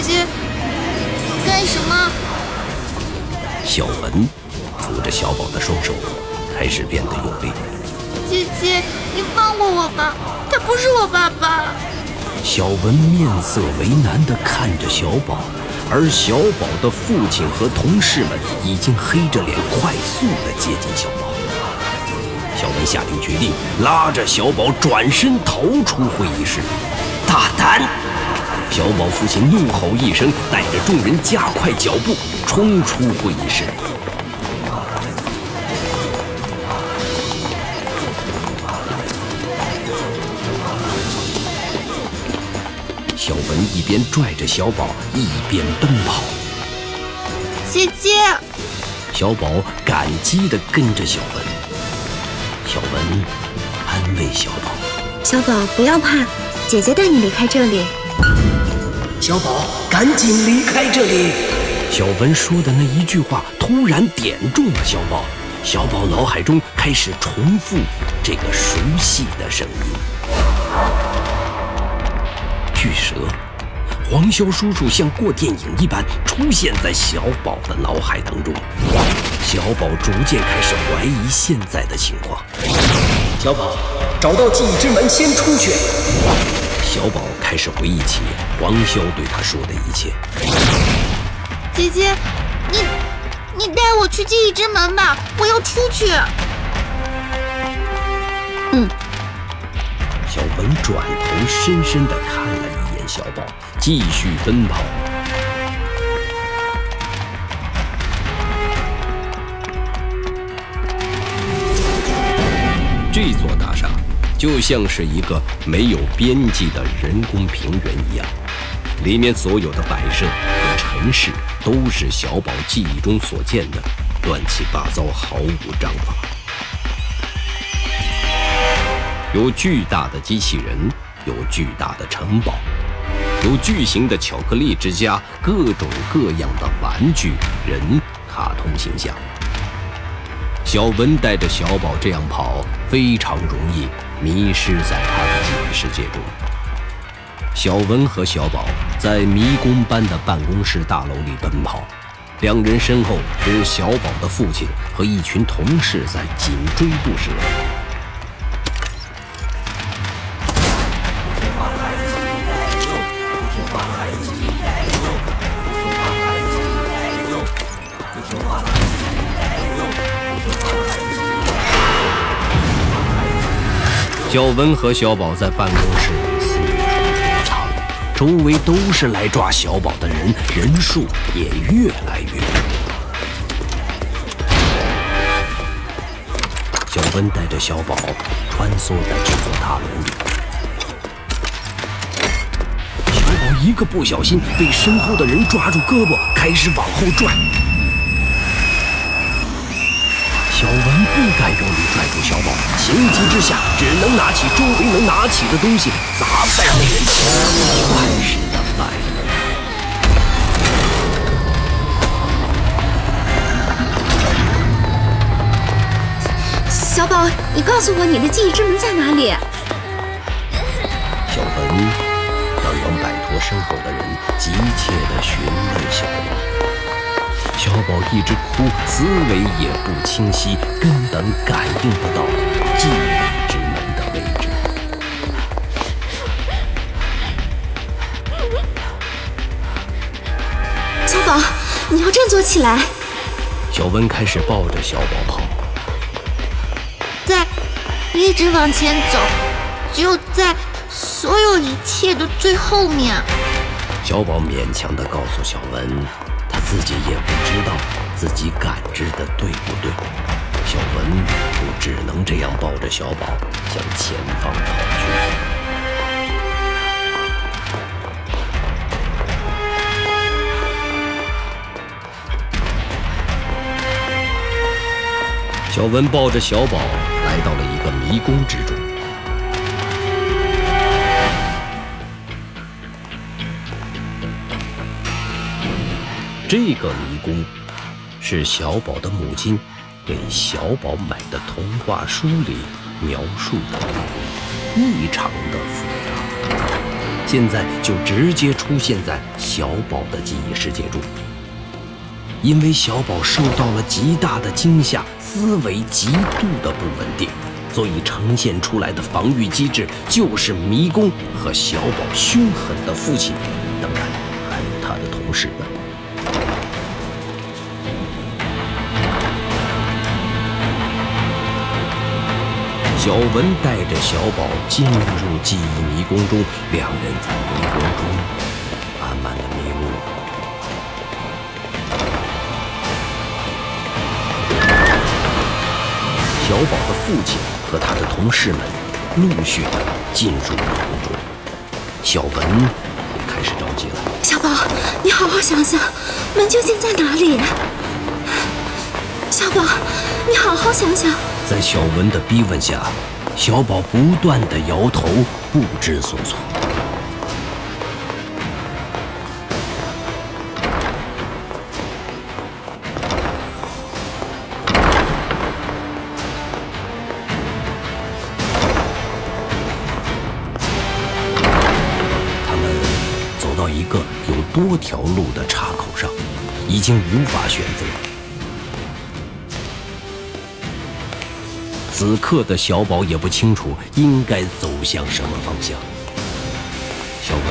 姐姐，干什么？小文扶着小宝的双手，开始变得用力。姐姐，你放过我吧，他不是我爸爸。小文面色为难地看着小宝，而小宝的父亲和同事们已经黑着脸快速地接近小宝。小文下定决定，拉着小宝转身逃出会议室。大胆！小宝父亲怒吼一声，带着众人加快脚步冲出会议室。小文一边拽着小宝，一边奔跑。姐姐，小宝感激地跟着小文。小文安慰小宝：“小宝，不要怕，姐姐带你离开这里。”小宝，赶紧离开这里！小文说的那一句话突然点中了小宝，小宝脑海中开始重复这个熟悉的声音。巨蛇，黄潇叔叔像过电影一般出现在小宝的脑海当中。小宝逐渐开始怀疑现在的情况。小宝，找到记忆之门，先出去。小宝开始回忆起黄潇对他说的一切。姐姐，你你带我去记忆之门吧，我要出去。嗯。小文转头深深地看了一眼小宝，继续奔跑。就像是一个没有边际的人工平原一样，里面所有的摆设和陈设都是小宝记忆中所见的，乱七八糟，毫无章法。有巨大的机器人，有巨大的城堡，有巨型的巧克力之家，各种各样的玩具、人、卡通形象。小文带着小宝这样跑，非常容易迷失在他的记忆世界中。小文和小宝在迷宫般的办公室大楼里奔跑，两人身后是小宝的父亲和一群同事在紧追不舍。小文和小宝在办公室四处躲藏，周围都是来抓小宝的人，人数也越来越多。小文带着小宝穿梭在这座大楼里，小宝一个不小心被身后的人抓住胳膊，开始往后拽。小文不敢用力拽住小宝，情急之下，只能拿起周围能拿起的东西砸在那人头上，算是的败了。小宝，你告诉我你的记忆之门在哪里？小文刚刚摆脱身后的人，急切地询问小宝。小宝一直哭，思维也不清晰，根本感应不到记忆之门的位置。小宝，你要振作起来。小文开始抱着小宝跑，在，一直往前走，只有在所有一切的最后面。小宝勉强地告诉小文。自己也不知道自己感知的对不对，小文就只能这样抱着小宝向前方跑去。小文抱着小宝来到了一个迷宫之中。这个迷宫是小宝的母亲给小宝买的童话书里描述的，异常的复杂。现在就直接出现在小宝的记忆世界中。因为小宝受到了极大的惊吓，思维极度的不稳定，所以呈现出来的防御机制就是迷宫和小宝凶狠的父亲，当然还有他的同事们。小文带着小宝进入记忆迷宫中，两人在迷宫中慢慢的迷路。小宝的父亲和他的同事们陆续的进入迷宫中，小文小宝，你好好想想，门究竟在哪里？小宝，你好好想想。在小文的逼问下，小宝不断的摇头，不知所措。一个有多条路的岔口上，已经无法选择。此刻的小宝也不清楚应该走向什么方向。小文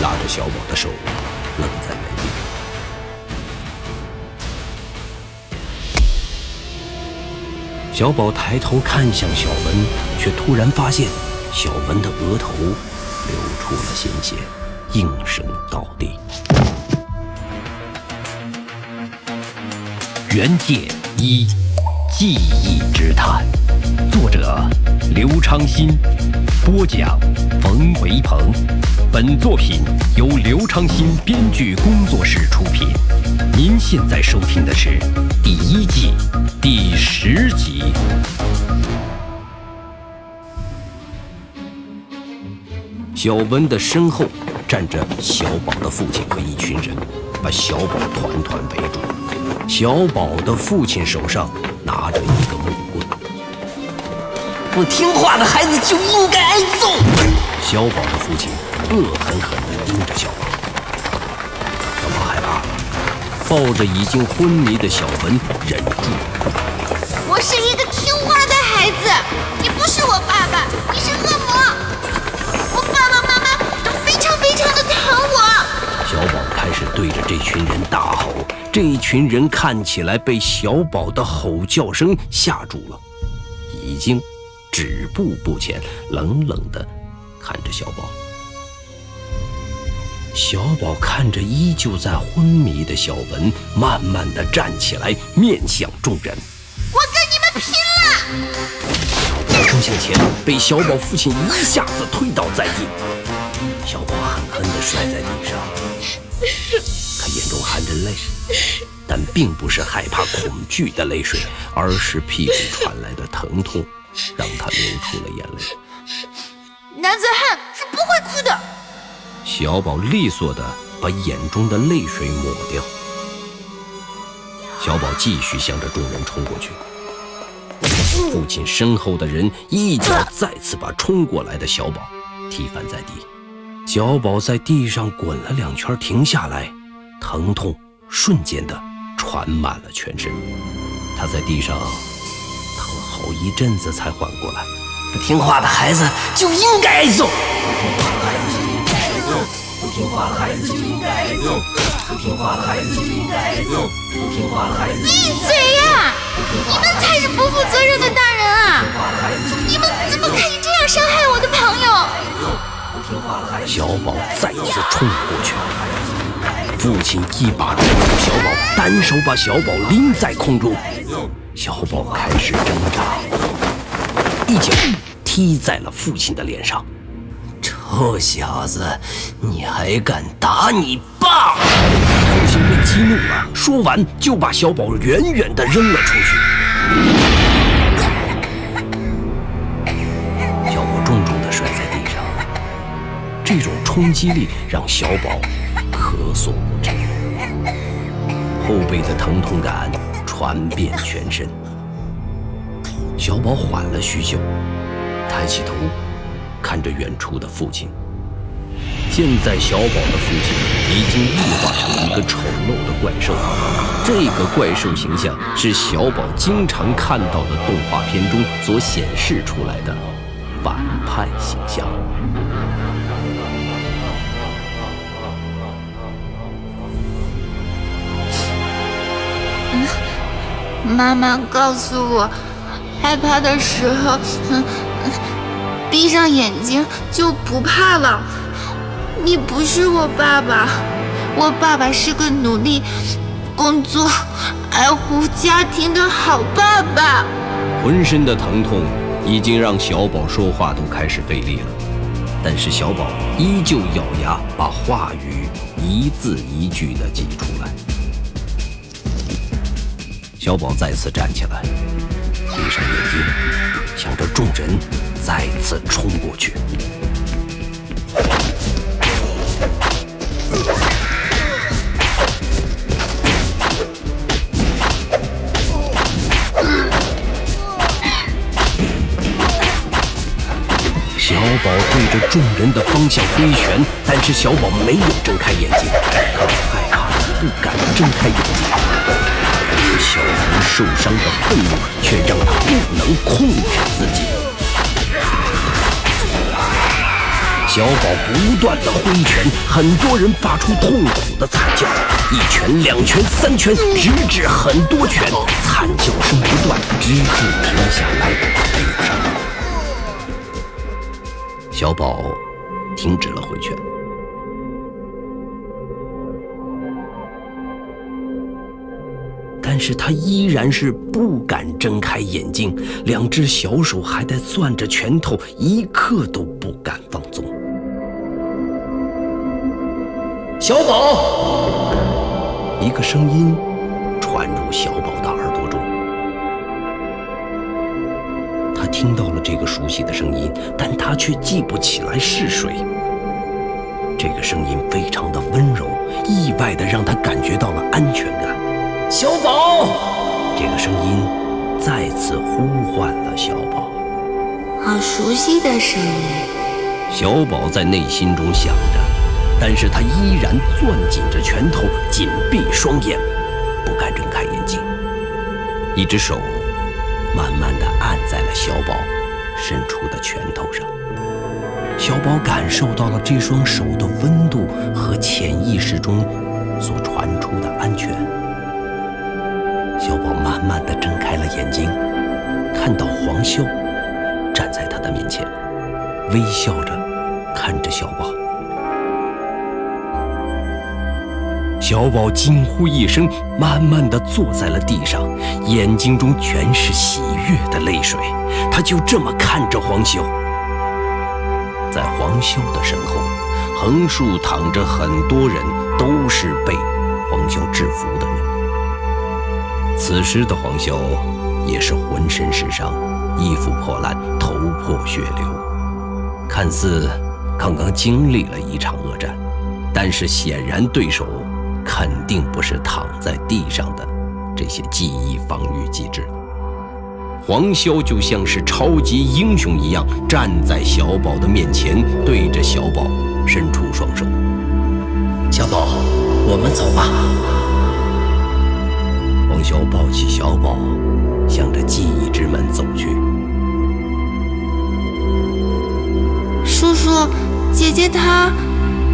拉着小宝的手，愣在原地。小宝抬头看向小文，却突然发现小文的额头流出了鲜血，应声倒地。原界一。记忆之谈，作者刘昌新，播讲冯维鹏。本作品由刘昌新编剧工作室出品。您现在收听的是第一季第十集。小文的身后站着小宝的父亲和一群人，把小宝团团围住。小宝的父亲手上。拿着一个木棍，不听话的孩子就应该挨揍。小宝的父亲恶狠狠地盯着小宝，小宝害怕了，抱着已经昏迷的小文忍住。我是一个听话的孩子，你不是我爸爸，你是这一群人看起来被小宝的吼叫声吓住了，已经止步不前，冷冷地看着小宝。小宝看着依旧在昏迷的小文，慢慢地站起来，面向众人：“我跟你们拼了！”小宝冲向前，被小宝父亲一下子推倒在地，小宝狠狠地摔在地上。他眼中含着泪，但并不是害怕、恐惧的泪水，而是屁股传来的疼痛，让他流出了眼泪。男子汉是不会哭的。小宝利索地把眼中的泪水抹掉。小宝继续向着众人冲过去。父亲身后的人一脚再次把冲过来的小宝踢翻在地。小宝在地上滚了两圈，停下来。疼痛瞬间的传满了全身，他在地上躺了好一阵子才缓过来。不听话的孩子就应该挨揍。不听话的孩子就应该挨揍。不听话的孩子就应该挨揍。不听话的孩子就应该挨揍。闭嘴呀！你们才是不负责任的大人啊！你们怎么可以这样伤害我的朋友？小宝再次冲了过去。父亲一把抓住小宝，单手把小宝拎在空中。小宝开始挣扎，一脚踢在了父亲的脸上。臭小子，你还敢打你爸！父亲被激怒了，说完就把小宝远远地扔了出去。小宝重重地摔在地上，这种冲击力让小宝。咳嗽不止，后背的疼痛感传遍全身。小宝缓了许久，抬起头，看着远处的父亲。现在小宝的父亲已经异化成一个丑陋的怪兽，这个怪兽形象是小宝经常看到的动画片中所显示出来的反派形象。妈妈告诉我，害怕的时候，闭上眼睛就不怕了。你不是我爸爸，我爸爸是个努力工作、爱护家庭的好爸爸。浑身的疼痛已经让小宝说话都开始费力了，但是小宝依旧咬牙把话语一字一句地挤出来。小宝再次站起来，闭上眼睛，向着众人再次冲过去。小宝对着众人的方向挥拳，但是小宝没有睁开眼睛，他害怕，不敢睁开眼睛。小红受伤的愤怒却让他不能控制自己。小宝不断的挥拳，很多人发出痛苦的惨叫，一拳、两拳、三拳，直至很多拳，惨叫声不断，直至停下来，小宝停止了挥拳。但是他依然是不敢睁开眼睛，两只小手还在攥着拳头，一刻都不敢放纵。小宝，一个声音传入小宝的耳朵中，他听到了这个熟悉的声音，但他却记不起来是谁。这个声音非常的温柔，意外的让他感觉到了安全感。小宝，这个声音再次呼唤了小宝。好熟悉的声音。小宝在内心中想着，但是他依然攥紧着拳头，紧闭双眼，不敢睁开眼睛。一只手慢慢的按在了小宝伸出的拳头上。小宝感受到了这双手的温度和潜意识中所传出的安全。慢慢的睁开了眼睛，看到黄潇站在他的面前，微笑着看着小宝。小宝惊呼一声，慢慢的坐在了地上，眼睛中全是喜悦的泪水。他就这么看着黄潇，在黄潇的身后，横竖躺着很多人，都是被黄潇制服的人。此时的黄潇也是浑身是伤，衣服破烂，头破血流，看似刚刚经历了一场恶战，但是显然对手肯定不是躺在地上的这些记忆防御机制。黄潇就像是超级英雄一样站在小宝的面前，对着小宝伸出双手：“小宝，我们走吧。”小抱起小宝，向着记忆之门走去。叔叔，姐姐她……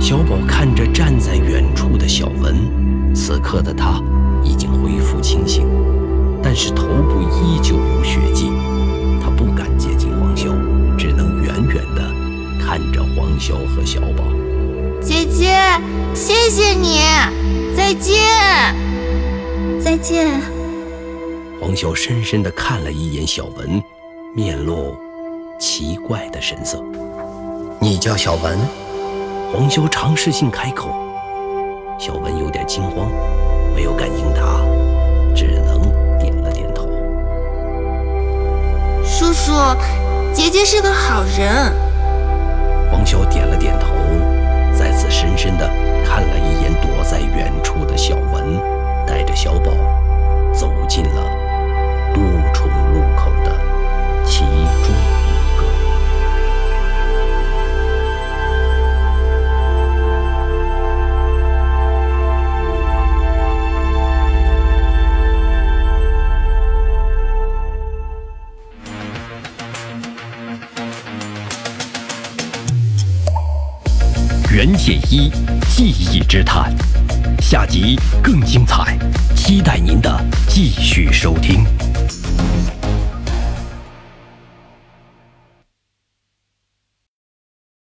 小宝看着站在远处的小文，此刻的他已经恢复清醒，但是头部依旧有血迹。他不敢接近黄潇，只能远远的看着黄潇和小宝。姐姐，谢谢你，再见。再见。黄潇深深地看了一眼小文，面露奇怪的神色。你叫小文？黄潇尝试性开口。小文有点惊慌，没有敢应答，只能点了点头。叔叔，姐姐是个好人。黄潇点了点头，再次深深地看了一眼躲在远处的小文。带着小宝走进了多重路口的其中一个。袁解一，记忆之谈。下集更精彩，期待您的继续收听。